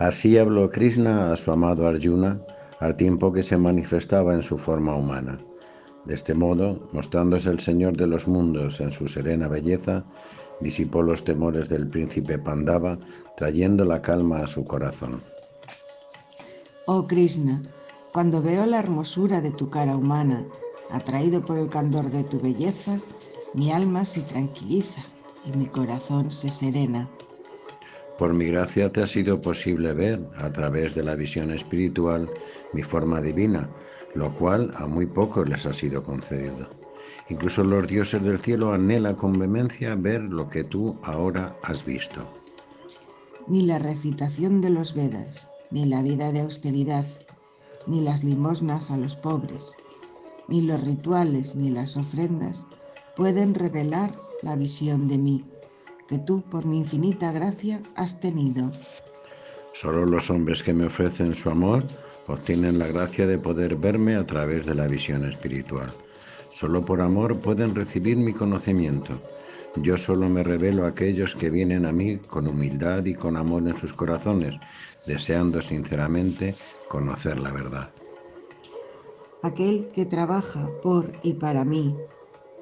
Así habló Krishna a su amado Arjuna al tiempo que se manifestaba en su forma humana. De este modo, mostrándose el Señor de los mundos en su serena belleza, disipó los temores del príncipe Pandava, trayendo la calma a su corazón. Oh Krishna, cuando veo la hermosura de tu cara humana, atraído por el candor de tu belleza, mi alma se tranquiliza y mi corazón se serena. Por mi gracia te ha sido posible ver, a través de la visión espiritual, mi forma divina, lo cual a muy pocos les ha sido concedido. Incluso los dioses del cielo anhelan con vehemencia ver lo que tú ahora has visto. Ni la recitación de los Vedas, ni la vida de austeridad, ni las limosnas a los pobres, ni los rituales ni las ofrendas pueden revelar la visión de mí, que tú por mi infinita gracia has tenido. Solo los hombres que me ofrecen su amor obtienen la gracia de poder verme a través de la visión espiritual. Solo por amor pueden recibir mi conocimiento. Yo solo me revelo a aquellos que vienen a mí con humildad y con amor en sus corazones, deseando sinceramente conocer la verdad. Aquel que trabaja por y para mí,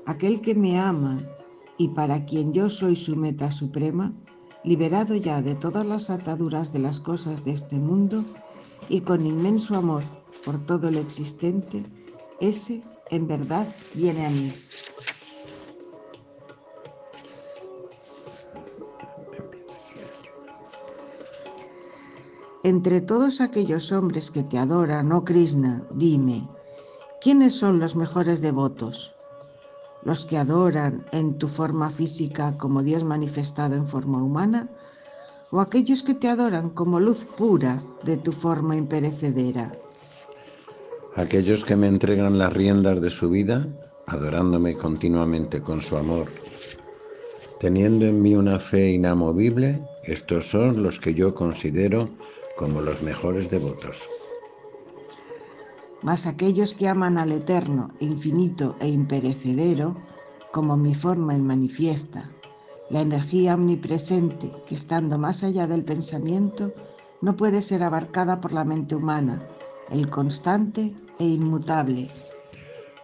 aquel que me ama y para quien yo soy su meta suprema, liberado ya de todas las ataduras de las cosas de este mundo y con inmenso amor por todo lo existente, ese en verdad viene a mí. Entre todos aquellos hombres que te adoran, oh Krishna, dime, ¿quiénes son los mejores devotos? ¿Los que adoran en tu forma física como Dios manifestado en forma humana? ¿O aquellos que te adoran como luz pura de tu forma imperecedera? Aquellos que me entregan las riendas de su vida, adorándome continuamente con su amor. Teniendo en mí una fe inamovible, estos son los que yo considero como los mejores devotos. Mas aquellos que aman al eterno, infinito e imperecedero, como mi forma en manifiesta, la energía omnipresente que estando más allá del pensamiento no puede ser abarcada por la mente humana, el constante e inmutable.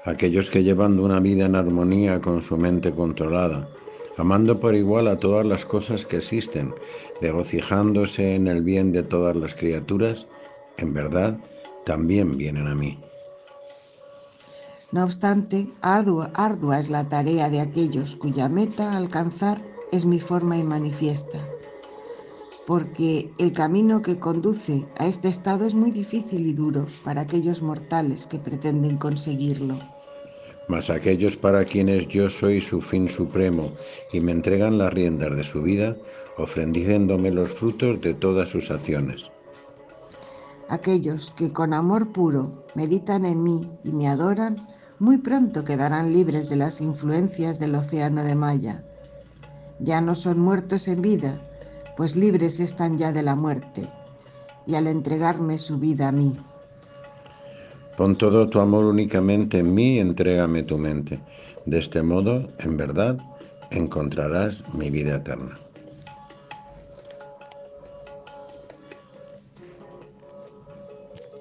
Aquellos que llevando una vida en armonía con su mente controlada, amando por igual a todas las cosas que existen, regocijándose en el bien de todas las criaturas, en verdad también vienen a mí. No obstante, ardua, ardua es la tarea de aquellos cuya meta alcanzar es mi forma y manifiesta, porque el camino que conduce a este estado es muy difícil y duro para aquellos mortales que pretenden conseguirlo mas aquellos para quienes yo soy su fin supremo y me entregan las riendas de su vida, ofreciéndome los frutos de todas sus acciones. Aquellos que con amor puro meditan en mí y me adoran, muy pronto quedarán libres de las influencias del océano de Maya. Ya no son muertos en vida, pues libres están ya de la muerte, y al entregarme su vida a mí. Pon todo tu amor únicamente en mí y entrégame tu mente. De este modo, en verdad, encontrarás mi vida eterna.